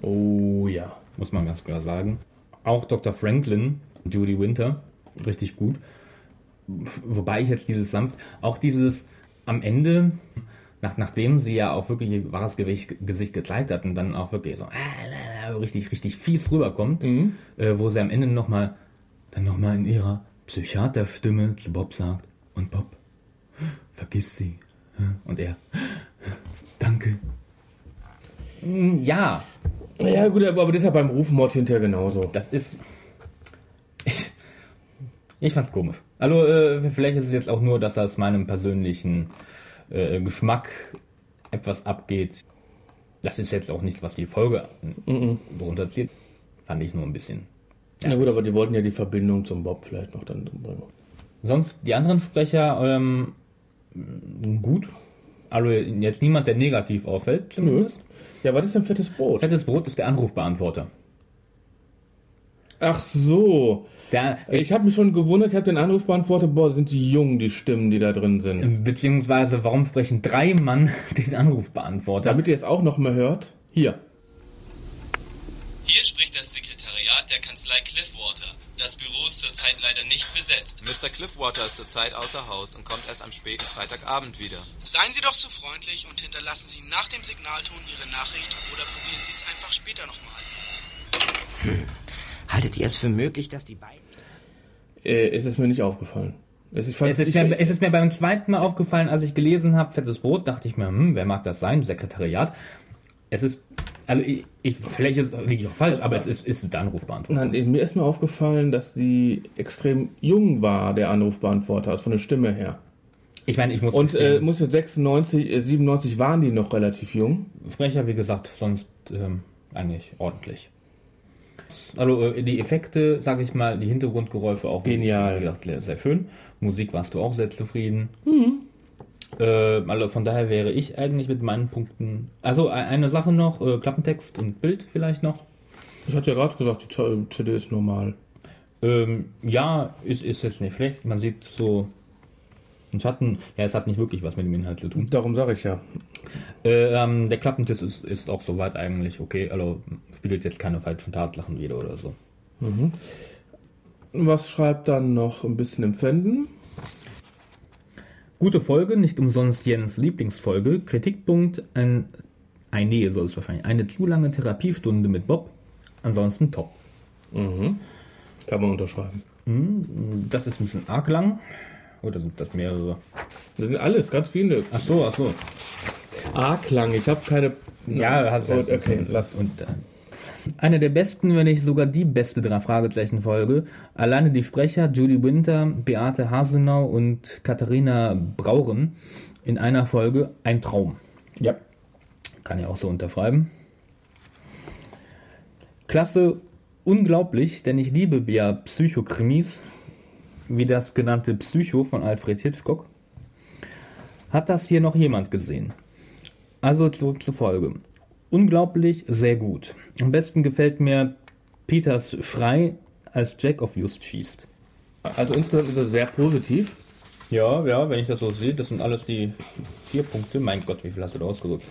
Oh ja. muss man ganz klar sagen. Auch Dr. Franklin, Judy Winter, richtig gut. Wobei ich jetzt dieses sanft, auch dieses am Ende, nach, nachdem sie ja auch wirklich ihr wahres Gesicht gezeigt hat und dann auch wirklich so äh, richtig, richtig fies rüberkommt, äh, wo sie am Ende nochmal, dann nochmal in ihrer Psychiaterstimme zu Bob sagt, und Bob, vergiss sie. Und er, danke. Mm, Ja, Ja, gut, aber das ist ja beim Rufmord hinterher genauso. das ist. Ich, ich fand's komisch. Also, äh, vielleicht ist es jetzt auch nur, dass das meinem persönlichen äh, Geschmack etwas abgeht. Das ist jetzt auch nicht, was die Folge drunter zieht. Fand ich nur ein bisschen. Na gut, aber die wollten ja die Verbindung zum Bob vielleicht noch dann bringen. Sonst die anderen Sprecher, ähm, gut. Also jetzt niemand, der negativ auffällt, zumindest. Ja, was ist denn fettes Brot? Fettes Brot ist der Anrufbeantworter. Ach so. Der, Ich habe mich schon gewundert, ich habe den Anruf beantwortet, boah, sind die jung, die Stimmen, die da drin sind. beziehungsweise, warum sprechen drei Mann den Anrufbeantworter? Damit ihr es auch noch mal hört, hier. Hier spricht das Sekretariat der Kanzlei Cliffwater. Das Büro ist zurzeit leider nicht besetzt. Mr. Cliffwater ist zurzeit außer Haus und kommt erst am späten Freitagabend wieder. Seien Sie doch so freundlich und hinterlassen Sie nach dem Signalton Ihre Nachricht oder probieren Sie es einfach später nochmal. Haltet ihr es für möglich, dass die beiden... Äh, es ist mir nicht aufgefallen. Es ist, Es ist, mir, es ist mir beim zweiten Mal aufgefallen, als ich gelesen habe, fettes Brot, dachte ich mir, hm, wer mag das sein? Sekretariat. Es ist, also ich, ich vielleicht ist, liege ich auch falsch, aber es ist, ist der Anrufbeantworter. Nein, mir ist mir aufgefallen, dass die extrem jung war, der Anrufbeantworter, also von der Stimme her. Ich meine, ich muss Und äh, muss jetzt 96, äh, 97 waren die noch relativ jung. Sprecher, wie gesagt, sonst ähm, eigentlich ordentlich. Also äh, die Effekte, sage ich mal, die Hintergrundgeräusche auch Genial. Wie gesagt, sehr, sehr schön. Musik warst du auch sehr zufrieden. Äh, also von daher wäre ich eigentlich mit meinen Punkten. Also e- eine Sache noch, äh, Klappentext und Bild vielleicht noch. Ich hatte ja gerade gesagt, die CD ist normal. Ähm, ja, ist, ist jetzt nicht schlecht. Man sieht so einen Schatten. Ja, es hat nicht wirklich was mit dem Inhalt zu tun. Darum sage ich ja. Äh, ähm, der Klappentisch ist, ist auch soweit eigentlich okay. Also spiegelt jetzt keine falschen Tatsachen wieder oder so. Mhm. Was schreibt dann noch ein bisschen im Fenden? Gute Folge, nicht umsonst Jens Lieblingsfolge. Kritikpunkt, ein, ein nee, soll es wahrscheinlich. Eine zu lange Therapiestunde mit Bob. Ansonsten top. Mhm. Kann man unterschreiben. Mhm, Das ist ein bisschen arg lang. Oder sind das mehrere? Das sind alles, ganz viele. Ach so, ach so. Arg lang, ich habe keine. Ja, hat okay, lass. Und äh, eine der besten, wenn nicht sogar die beste drei Fragezeichen Folge. Alleine die Sprecher Judy Winter, Beate Hasenau und Katharina Brauren in einer Folge ein Traum. Ja. Kann ich auch so unterschreiben. Klasse, unglaublich, denn ich liebe ja Psychokrimis, wie das genannte Psycho von Alfred Hitchcock. Hat das hier noch jemand gesehen? Also zurück zur Folge. Unglaublich, sehr gut. Am besten gefällt mir Peters Schrei, als Jack auf Just schießt. Also insgesamt ist es sehr positiv. Ja, ja, wenn ich das so sehe, das sind alles die vier Punkte. Mein Gott, wie viel hast du da ausgedrückt?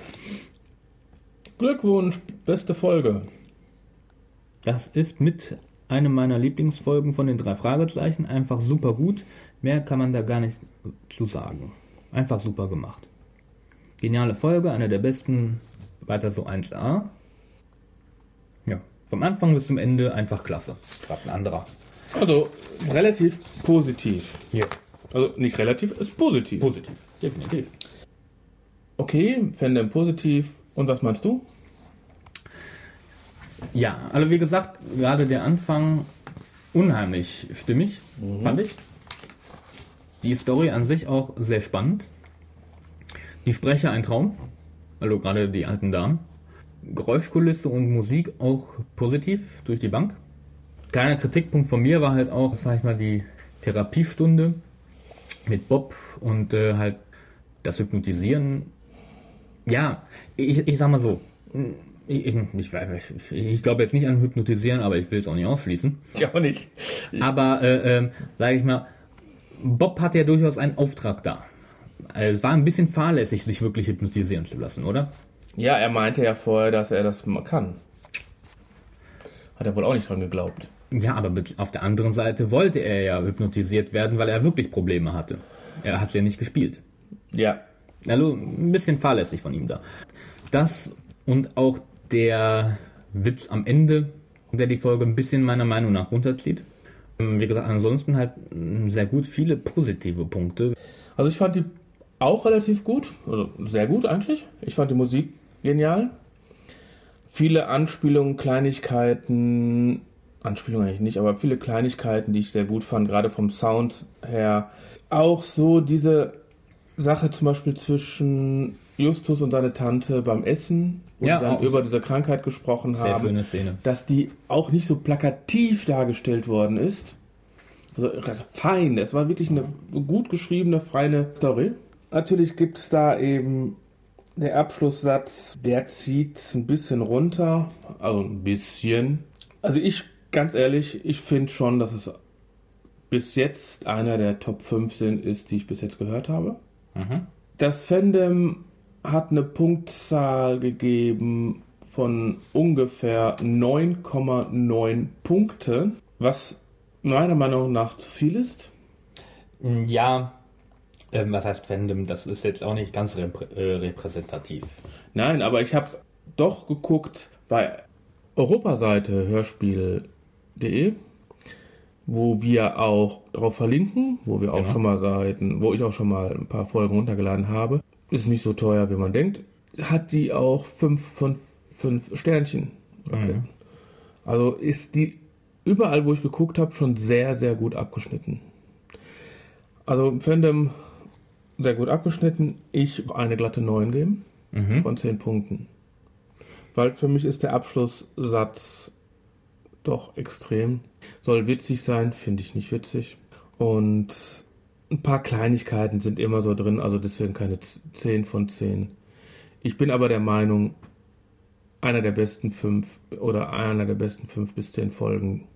Glückwunsch, beste Folge. Das ist mit einer meiner Lieblingsfolgen von den drei Fragezeichen. Einfach super gut. Mehr kann man da gar nicht zu sagen. Einfach super gemacht. Geniale Folge, eine der besten. Weiter so 1A. Ja, vom Anfang bis zum Ende einfach klasse. Gerade ein anderer. Also relativ positiv. Hier. Also nicht relativ, ist positiv. Positiv, definitiv. Okay, Fandom positiv. Und was meinst du? Ja, also wie gesagt, gerade der Anfang unheimlich stimmig, fand ich. Die Story an sich auch sehr spannend. Die Sprecher ein Traum, also gerade die alten Damen. Geräuschkulisse und Musik auch positiv durch die Bank. Kleiner Kritikpunkt von mir war halt auch, sag ich mal, die Therapiestunde mit Bob und äh, halt das Hypnotisieren. Ja, ich, ich sag mal so, ich, ich, ich, ich glaube jetzt nicht an Hypnotisieren, aber ich will es auch nicht ausschließen. Ich auch nicht. Aber, äh, äh, sage ich mal, Bob hat ja durchaus einen Auftrag da. Also, es war ein bisschen fahrlässig, sich wirklich hypnotisieren zu lassen, oder? Ja, er meinte ja vorher, dass er das kann. Hat er wohl auch nicht dran geglaubt. Ja, aber auf der anderen Seite wollte er ja hypnotisiert werden, weil er wirklich Probleme hatte. Er hat es ja nicht gespielt. Ja. Also ein bisschen fahrlässig von ihm da. Das und auch der Witz am Ende, der die Folge ein bisschen meiner Meinung nach runterzieht. Ähm, Wie gesagt, ansonsten halt sehr gut, viele positive Punkte. Also ich fand die auch relativ gut, also sehr gut eigentlich. Ich fand die Musik genial. Viele Anspielungen, Kleinigkeiten, Anspielungen eigentlich nicht, aber viele Kleinigkeiten, die ich sehr gut fand, gerade vom Sound her. Auch so diese Sache zum Beispiel zwischen Justus und seine Tante beim Essen, wo Ja, dann über diese Krankheit gesprochen Sehr haben. schöne Szene. Dass die auch nicht so plakativ dargestellt worden ist. Also fein, es war wirklich eine gut geschriebene, feine Story. Natürlich gibt es da eben der Abschlusssatz, der zieht ein bisschen runter, also ein bisschen. Also ich, ganz ehrlich, ich finde schon, dass es bis jetzt einer der Top 5 sind, ist, die ich bis jetzt gehört habe. Mhm. Das Fandom hat eine Punktzahl gegeben von ungefähr 9,9 Punkte, was meiner Meinung nach zu viel ist. Ja, ähm, was heißt Fandom? Das ist jetzt auch nicht ganz reprä äh, repräsentativ. Nein, aber ich habe doch geguckt bei Europaseite hörspiel.de, wo wir auch darauf verlinken, wo wir auch Genau. schon mal Seiten, wo ich auch schon mal ein paar Folgen runtergeladen habe. Ist nicht so teuer, wie man denkt. Hat die auch 5 von 5 Sternchen. Okay. Mhm. Also ist die überall, wo ich geguckt habe, schon sehr, sehr gut abgeschnitten. Also Fandom sehr gut abgeschnitten. Ich eine glatte 9 geben Mhm. von 10 Punkten. Weil für mich ist der Abschlusssatz doch extrem. Soll witzig sein, finde ich nicht witzig. Und ein paar Kleinigkeiten sind immer so drin, also deswegen keine Z- 10 von 10. Ich bin aber der Meinung, einer der besten fünf oder einer der besten fünf bis zehn Folgen.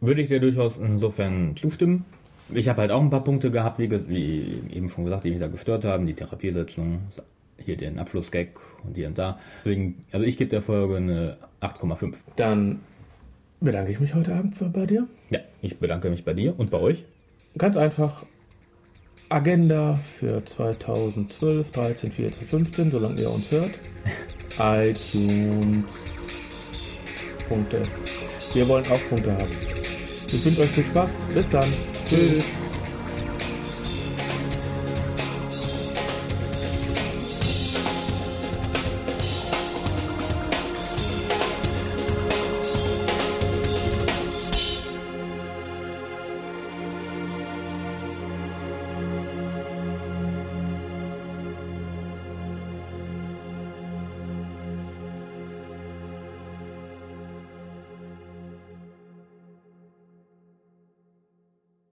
Würde ich dir durchaus insofern zustimmen. Ich habe halt auch ein paar Punkte gehabt, wie, wie eben schon gesagt, die mich da gestört haben. Die Therapiesetzung, hier den Abschlussgag und hier und da. Deswegen, also ich gebe der Folge eine 8,5. Dann bedanke ich mich heute Abend für- bei dir. Ja, ich bedanke mich bei dir und bei euch. Ganz einfach Agenda für 2012, 13, 14, 15, solange ihr uns hört. iTunes. Punkte. Wir wollen auch Punkte haben. Ich wünsche euch viel Spaß. Bis dann. Tschüss.